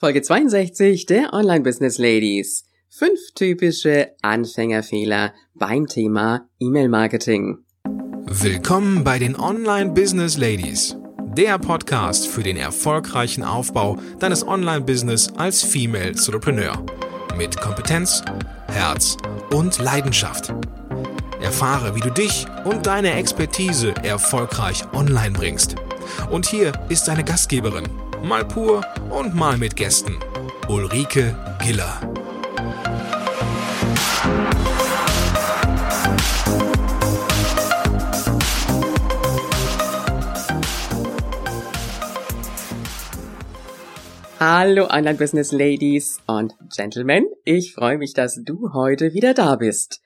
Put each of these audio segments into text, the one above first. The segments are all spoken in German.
Folge 62 der Online Business Ladies. Fünf typische Anfängerfehler beim Thema E-Mail-Marketing. Willkommen bei den Online Business Ladies. Der Podcast für den erfolgreichen Aufbau deines Online-Business als Female Entrepreneur. Mit Kompetenz, Herz und Leidenschaft. Erfahre, wie du dich und deine Expertise erfolgreich online bringst. Und hier ist deine Gastgeberin, mal pur und mal mit Gästen, Ulrike Giller. Hallo Online Business Ladies und Gentlemen, ich freue mich, dass du heute wieder da bist.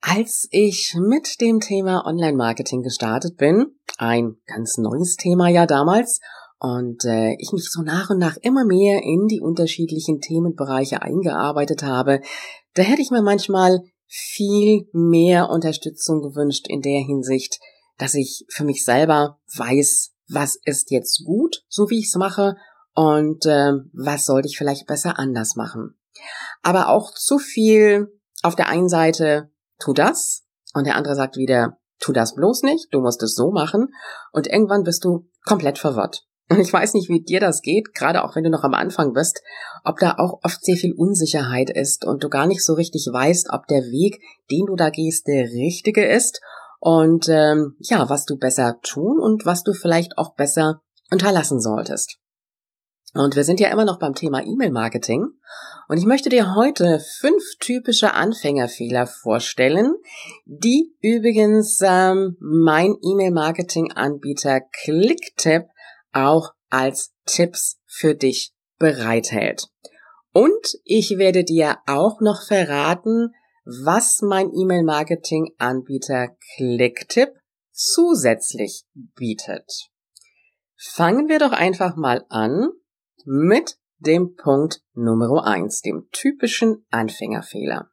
Als ich mit dem Thema Online-Marketing gestartet bin, ein ganz neues Thema ja damals, und äh, ich mich so nach und nach immer mehr in die unterschiedlichen Themenbereiche eingearbeitet habe, da hätte ich mir manchmal viel mehr Unterstützung gewünscht in der Hinsicht, dass ich für mich selber weiß, was ist jetzt gut, so wie ich es mache, und äh, was sollte ich vielleicht besser anders machen. Aber auch zu viel auf der einen Seite, tu das, und der andere sagt wieder, tu das bloß nicht, du musst es so machen, und irgendwann bist du komplett verwirrt. Und ich weiß nicht, wie dir das geht, gerade auch wenn du noch am Anfang bist, ob da auch oft sehr viel Unsicherheit ist und du gar nicht so richtig weißt, ob der Weg, den du da gehst, der richtige ist und ähm, ja, was du besser tun und was du vielleicht auch besser unterlassen solltest. Und wir sind ja immer noch beim Thema E-Mail-Marketing. Und ich möchte dir heute fünf typische Anfängerfehler vorstellen, die übrigens ähm, mein E-Mail-Marketing-Anbieter Clicktip auch als Tipps für dich bereithält. Und ich werde dir auch noch verraten, was mein E-Mail-Marketing-Anbieter Clicktip zusätzlich bietet. Fangen wir doch einfach mal an mit dem Punkt Nummer eins, dem typischen Anfängerfehler.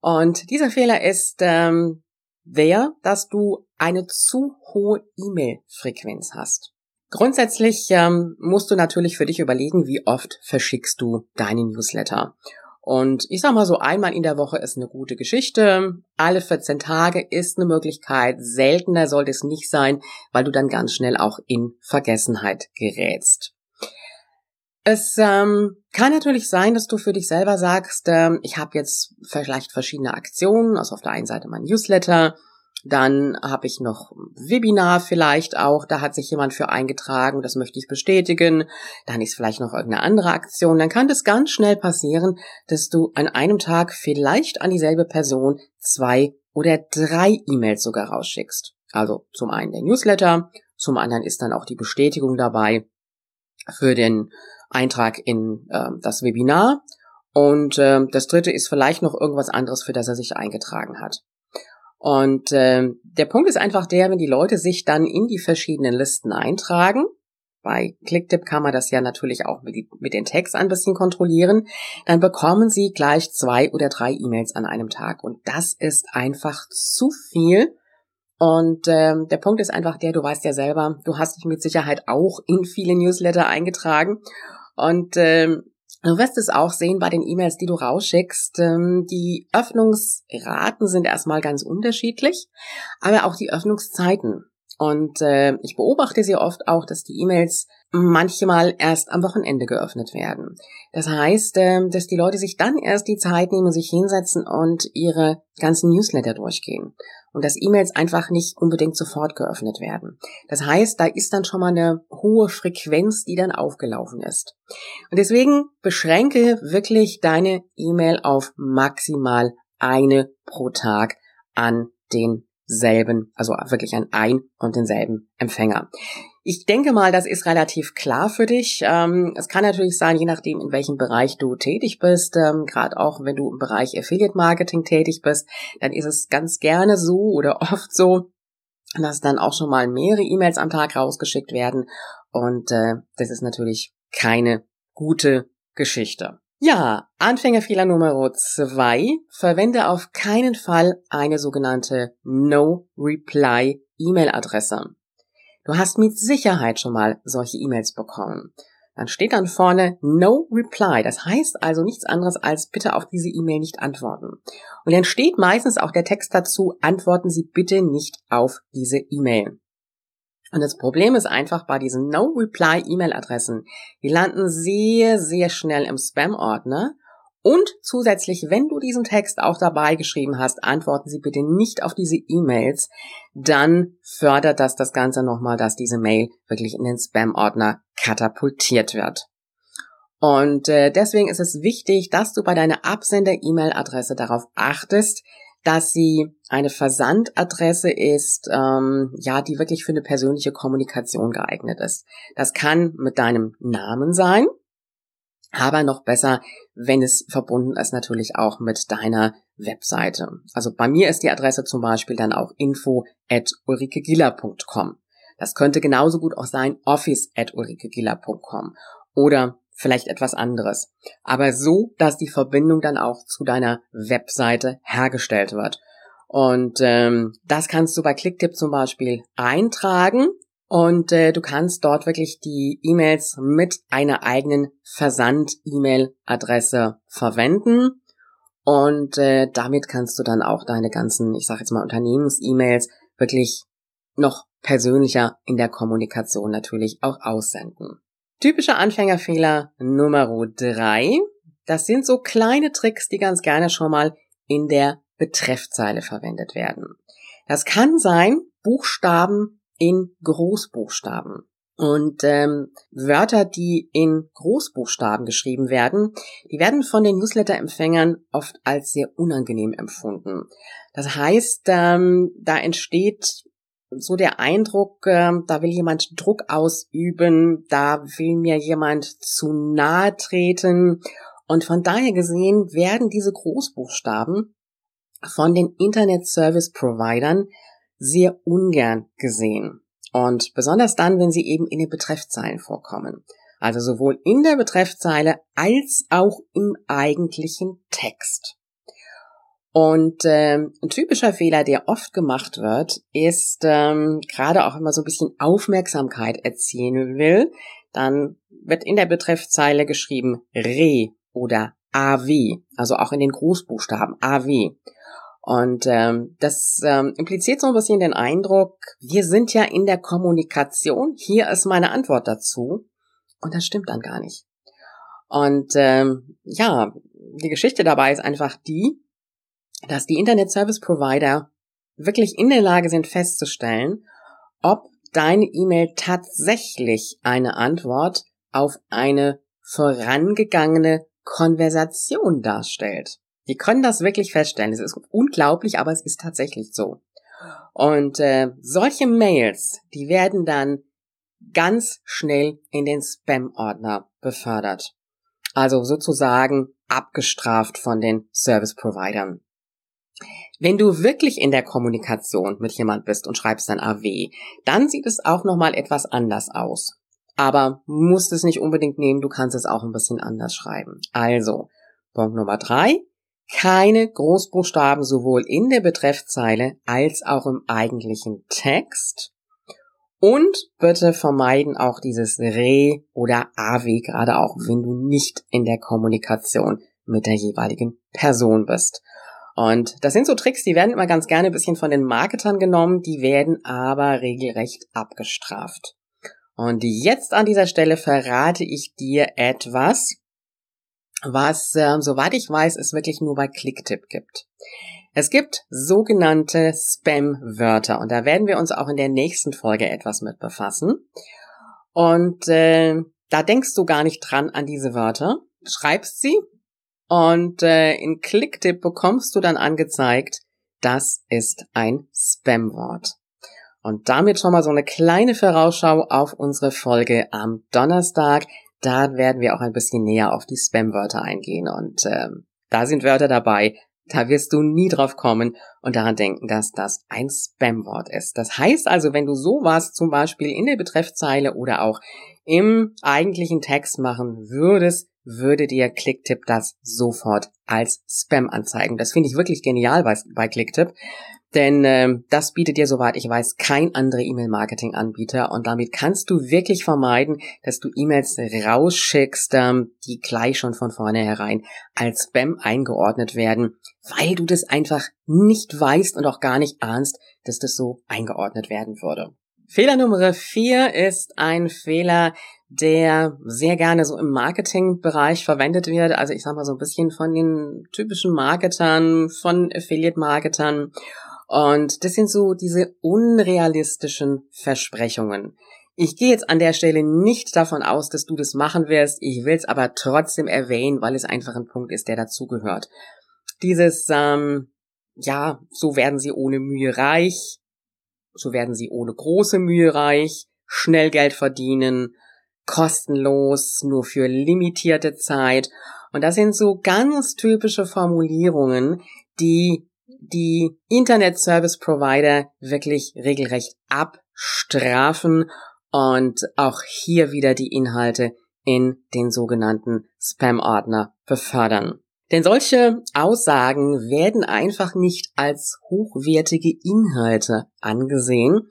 Und dieser Fehler ist ähm, der, dass du eine zu hohe E-Mail-Frequenz hast. Grundsätzlich ähm, musst du natürlich für dich überlegen, wie oft verschickst du deine Newsletter. Und ich sag mal so, einmal in der Woche ist eine gute Geschichte. Alle 14 Tage ist eine Möglichkeit. Seltener sollte es nicht sein, weil du dann ganz schnell auch in Vergessenheit gerätst. Es ähm, kann natürlich sein, dass du für dich selber sagst, ähm, ich habe jetzt vielleicht verschiedene Aktionen, also auf der einen Seite mein Newsletter, dann habe ich noch Webinar vielleicht auch, da hat sich jemand für eingetragen, das möchte ich bestätigen. Dann ist vielleicht noch irgendeine andere Aktion. Dann kann das ganz schnell passieren, dass du an einem Tag vielleicht an dieselbe Person zwei oder drei E-Mails sogar rausschickst. Also zum einen der Newsletter, zum anderen ist dann auch die Bestätigung dabei für den Eintrag in äh, das Webinar. Und äh, das dritte ist vielleicht noch irgendwas anderes, für das er sich eingetragen hat. Und äh, der Punkt ist einfach der, wenn die Leute sich dann in die verschiedenen Listen eintragen, bei Clicktip kann man das ja natürlich auch mit, mit den Tags ein bisschen kontrollieren, dann bekommen sie gleich zwei oder drei E-Mails an einem Tag. Und das ist einfach zu viel. Und ähm, der Punkt ist einfach der, du weißt ja selber, du hast dich mit Sicherheit auch in viele Newsletter eingetragen. Und ähm, Du wirst es auch sehen bei den E-Mails, die du rausschickst. Ähm, die Öffnungsraten sind erstmal ganz unterschiedlich, aber auch die Öffnungszeiten. Und äh, ich beobachte sehr oft auch, dass die E-Mails manchmal erst am Wochenende geöffnet werden. Das heißt, äh, dass die Leute sich dann erst die Zeit nehmen, sich hinsetzen und ihre ganzen Newsletter durchgehen. Und dass E-Mails einfach nicht unbedingt sofort geöffnet werden. Das heißt, da ist dann schon mal eine hohe Frequenz, die dann aufgelaufen ist. Und deswegen beschränke wirklich deine E-Mail auf maximal eine pro Tag an den selben, also wirklich an ein und denselben Empfänger. Ich denke mal, das ist relativ klar für dich. Ähm, es kann natürlich sein, je nachdem, in welchem Bereich du tätig bist, ähm, gerade auch wenn du im Bereich Affiliate Marketing tätig bist, dann ist es ganz gerne so oder oft so, dass dann auch schon mal mehrere E-Mails am Tag rausgeschickt werden. Und äh, das ist natürlich keine gute Geschichte. Ja, Anfängerfehler Nummer zwei. Verwende auf keinen Fall eine sogenannte No-Reply E-Mail-Adresse. Du hast mit Sicherheit schon mal solche E-Mails bekommen. dann steht dann vorne No Reply. Das heißt also nichts anderes als bitte auf diese E-Mail nicht antworten. Und dann steht meistens auch der Text dazu, antworten Sie bitte nicht auf diese E-Mail. Und das Problem ist einfach bei diesen No-Reply-E-Mail-Adressen, die landen sehr, sehr schnell im Spam-Ordner. Und zusätzlich, wenn du diesen Text auch dabei geschrieben hast, antworten Sie bitte nicht auf diese E-Mails, dann fördert das das Ganze nochmal, dass diese Mail wirklich in den Spam-Ordner katapultiert wird. Und äh, deswegen ist es wichtig, dass du bei deiner Absender-E-Mail-Adresse darauf achtest, dass sie eine Versandadresse ist, ähm, ja, die wirklich für eine persönliche Kommunikation geeignet ist. Das kann mit deinem Namen sein, aber noch besser, wenn es verbunden ist natürlich auch mit deiner Webseite. Also bei mir ist die Adresse zum Beispiel dann auch info at ulrikegiller.com. Das könnte genauso gut auch sein office at ulrikegiller.com oder vielleicht etwas anderes. Aber so, dass die Verbindung dann auch zu deiner Webseite hergestellt wird. Und ähm, das kannst du bei Clicktip zum Beispiel eintragen und äh, du kannst dort wirklich die E-Mails mit einer eigenen Versand-E-Mail-Adresse verwenden. Und äh, damit kannst du dann auch deine ganzen, ich sage jetzt mal Unternehmens-E-Mails wirklich noch persönlicher in der Kommunikation natürlich auch aussenden. Typischer Anfängerfehler Nummer drei. Das sind so kleine Tricks, die ganz gerne schon mal in der Betreffzeile verwendet werden. Das kann sein Buchstaben in Großbuchstaben. Und ähm, Wörter, die in Großbuchstaben geschrieben werden, die werden von den Newsletter-Empfängern oft als sehr unangenehm empfunden. Das heißt, ähm, da entsteht so der Eindruck, äh, da will jemand Druck ausüben, da will mir jemand zu nahe treten. Und von daher gesehen werden diese Großbuchstaben von den Internet Service Providern sehr ungern gesehen. Und besonders dann, wenn sie eben in den Betreffzeilen vorkommen. Also sowohl in der Betreffzeile als auch im eigentlichen Text. Und ähm, ein typischer Fehler, der oft gemacht wird, ist ähm, gerade auch immer so ein bisschen Aufmerksamkeit erzielen will, dann wird in der Betreffzeile geschrieben Re oder AW, also auch in den Großbuchstaben AW. Und ähm, das ähm, impliziert so ein bisschen den Eindruck, wir sind ja in der Kommunikation, hier ist meine Antwort dazu. Und das stimmt dann gar nicht. Und ähm, ja, die Geschichte dabei ist einfach die, dass die Internet Service Provider wirklich in der Lage sind festzustellen, ob deine E-Mail tatsächlich eine Antwort auf eine vorangegangene Konversation darstellt. Die können das wirklich feststellen. Es ist unglaublich, aber es ist tatsächlich so. Und äh, solche Mails, die werden dann ganz schnell in den Spam-Ordner befördert. Also sozusagen abgestraft von den Service-Providern. Wenn du wirklich in der Kommunikation mit jemand bist und schreibst dann AW, dann sieht es auch nochmal etwas anders aus. Aber musst es nicht unbedingt nehmen, du kannst es auch ein bisschen anders schreiben. Also, Punkt Nummer drei, keine Großbuchstaben sowohl in der Betreffzeile als auch im eigentlichen Text. Und bitte vermeiden auch dieses Re oder AW, gerade auch wenn du nicht in der Kommunikation mit der jeweiligen Person bist. Und das sind so Tricks, die werden immer ganz gerne ein bisschen von den Marketern genommen, die werden aber regelrecht abgestraft. Und jetzt an dieser Stelle verrate ich dir etwas, was, äh, soweit ich weiß, es wirklich nur bei Clicktip gibt. Es gibt sogenannte Spam-Wörter und da werden wir uns auch in der nächsten Folge etwas mit befassen. Und äh, da denkst du gar nicht dran an diese Wörter, schreibst sie und äh, in Clicktip bekommst du dann angezeigt, das ist ein Spam-Wort. Und damit schon mal so eine kleine Vorausschau auf unsere Folge am Donnerstag. Da werden wir auch ein bisschen näher auf die Spam-Wörter eingehen. Und ähm, da sind Wörter dabei, da wirst du nie drauf kommen und daran denken, dass das ein Spam-Wort ist. Das heißt also, wenn du sowas zum Beispiel in der Betreffzeile oder auch im eigentlichen Text machen würdest, würde dir Clicktip das sofort als Spam anzeigen. Das finde ich wirklich genial bei, bei Clicktip. Denn äh, das bietet dir, soweit ich weiß, kein anderer E-Mail-Marketing-Anbieter und damit kannst du wirklich vermeiden, dass du E-Mails rausschickst, ähm, die gleich schon von vornherein als Spam eingeordnet werden, weil du das einfach nicht weißt und auch gar nicht ahnst, dass das so eingeordnet werden würde. Fehler Nummer vier ist ein Fehler, der sehr gerne so im Marketingbereich verwendet wird. Also ich sag mal so ein bisschen von den typischen Marketern, von Affiliate-Marketern. Und das sind so diese unrealistischen Versprechungen. Ich gehe jetzt an der Stelle nicht davon aus, dass du das machen wirst. Ich will es aber trotzdem erwähnen, weil es einfach ein Punkt ist, der dazugehört. Dieses, ähm, ja, so werden sie ohne Mühe reich, so werden sie ohne große Mühe reich, schnell Geld verdienen, kostenlos, nur für limitierte Zeit. Und das sind so ganz typische Formulierungen, die die Internet Service Provider wirklich regelrecht abstrafen und auch hier wieder die Inhalte in den sogenannten Spam-Ordner befördern. Denn solche Aussagen werden einfach nicht als hochwertige Inhalte angesehen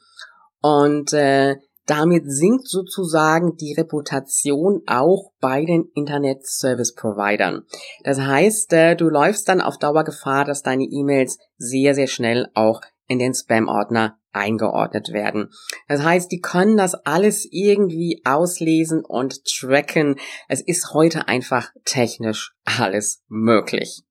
und äh, damit sinkt sozusagen die Reputation auch bei den Internet Service Providern. Das heißt, äh, du läufst dann auf Dauer Gefahr, dass deine E-Mails sehr, sehr schnell auch in den Spam-Ordner eingeordnet werden. Das heißt, die können das alles irgendwie auslesen und tracken. Es ist heute einfach technisch alles möglich.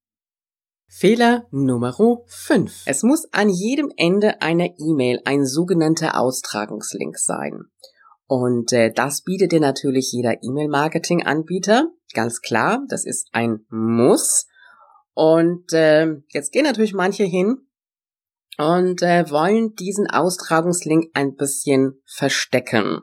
Fehler Nummer 5. Es muss an jedem Ende einer E-Mail ein sogenannter Austragungslink sein. Und äh, das bietet dir natürlich jeder E-Mail-Marketing-Anbieter. Ganz klar, das ist ein Muss. Und äh, jetzt gehen natürlich manche hin und äh, wollen diesen Austragungslink ein bisschen verstecken,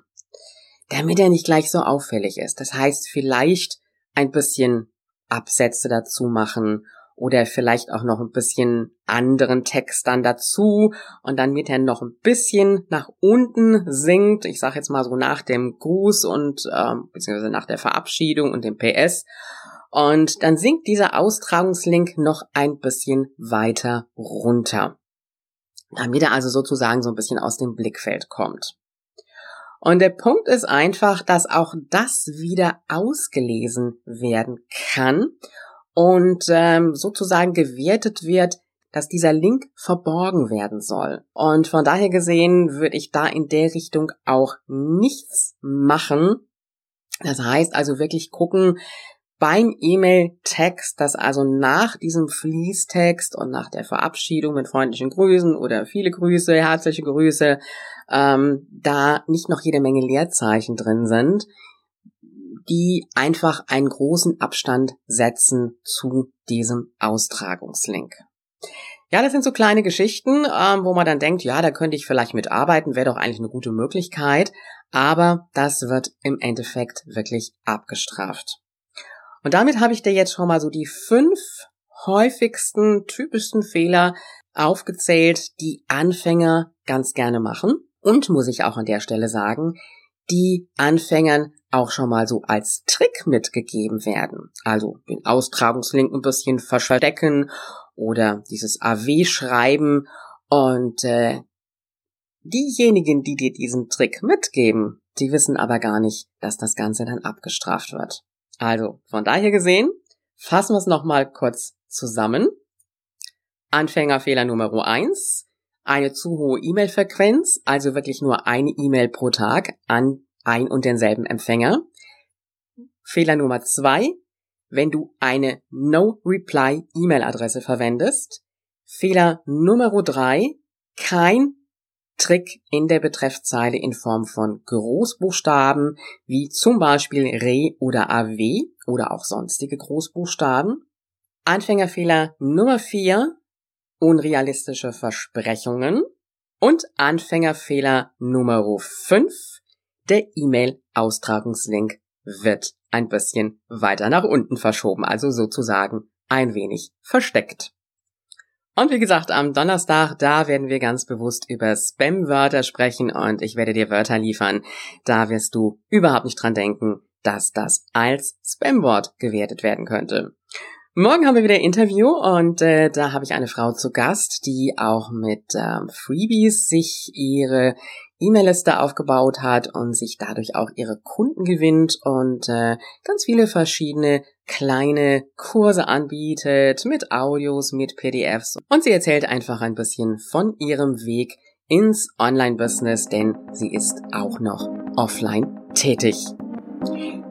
damit er nicht gleich so auffällig ist. Das heißt, vielleicht ein bisschen Absätze dazu machen oder vielleicht auch noch ein bisschen anderen Text dann dazu und dann wird er noch ein bisschen nach unten sinkt. Ich sage jetzt mal so nach dem Gruß und ähm, beziehungsweise nach der Verabschiedung und dem PS. Und dann sinkt dieser Austragungslink noch ein bisschen weiter runter, damit er also sozusagen so ein bisschen aus dem Blickfeld kommt. Und der Punkt ist einfach, dass auch das wieder ausgelesen werden kann und ähm, sozusagen gewertet wird, dass dieser Link verborgen werden soll. Und von daher gesehen würde ich da in der Richtung auch nichts machen. Das heißt also wirklich gucken beim E-Mail-Text, dass also nach diesem Fließtext und nach der Verabschiedung mit freundlichen Grüßen oder viele Grüße, herzliche Grüße, ähm, da nicht noch jede Menge Leerzeichen drin sind, die einfach einen großen Abstand setzen zu diesem Austragungslink. Ja, das sind so kleine Geschichten, ähm, wo man dann denkt, ja, da könnte ich vielleicht mitarbeiten, wäre doch eigentlich eine gute Möglichkeit, aber das wird im Endeffekt wirklich abgestraft. Und damit habe ich dir jetzt schon mal so die fünf häufigsten, typischsten Fehler aufgezählt, die Anfänger ganz gerne machen. Und muss ich auch an der Stelle sagen, die Anfängern auch schon mal so als Trick mitgegeben werden. Also den Austragungslink ein bisschen verstecken oder dieses AW schreiben und äh, diejenigen, die dir diesen Trick mitgeben, die wissen aber gar nicht, dass das Ganze dann abgestraft wird. Also von daher gesehen, fassen wir es nochmal kurz zusammen. Anfängerfehler Nummer eins: Eine zu hohe E-Mail-Frequenz, also wirklich nur eine E-Mail pro Tag an ein und denselben Empfänger. Fehler Nummer zwei, wenn du eine No-Reply-E-Mail-Adresse verwendest. Fehler Nummer drei, kein Trick in der Betreffzeile in Form von Großbuchstaben, wie zum Beispiel Re oder AW oder auch sonstige Großbuchstaben. Anfängerfehler Nummer vier, unrealistische Versprechungen. Und Anfängerfehler Nummer fünf, der E-Mail-Austragungslink wird ein bisschen weiter nach unten verschoben, also sozusagen ein wenig versteckt. Und wie gesagt, am Donnerstag, da werden wir ganz bewusst über Spam-Wörter sprechen und ich werde dir Wörter liefern. Da wirst du überhaupt nicht dran denken, dass das als Spam-Wort gewertet werden könnte. Morgen haben wir wieder ein Interview und äh, da habe ich eine Frau zu Gast, die auch mit ähm, Freebies sich ihre E-Mail-Liste aufgebaut hat und sich dadurch auch ihre Kunden gewinnt und äh, ganz viele verschiedene kleine Kurse anbietet mit Audios, mit PDFs und sie erzählt einfach ein bisschen von ihrem Weg ins Online-Business, denn sie ist auch noch offline tätig.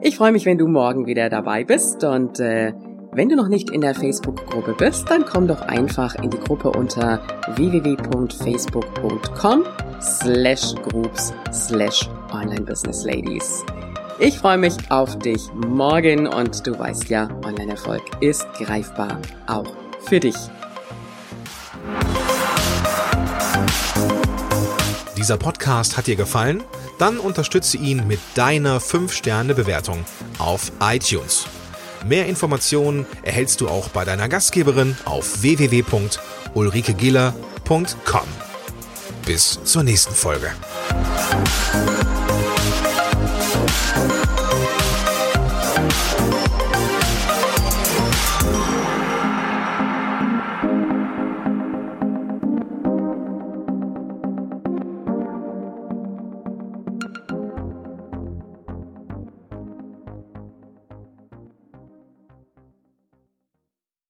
Ich freue mich, wenn du morgen wieder dabei bist und äh, wenn du noch nicht in der Facebook-Gruppe bist, dann komm doch einfach in die Gruppe unter www.facebook.com slash groups slash online business ladies. Ich freue mich auf dich morgen und du weißt ja, Online-Erfolg ist greifbar, auch für dich. Dieser Podcast hat dir gefallen? Dann unterstütze ihn mit deiner 5-Sterne-Bewertung auf iTunes. Mehr Informationen erhältst du auch bei deiner Gastgeberin auf www.ulrikegiller.com. Bis zur nächsten Folge.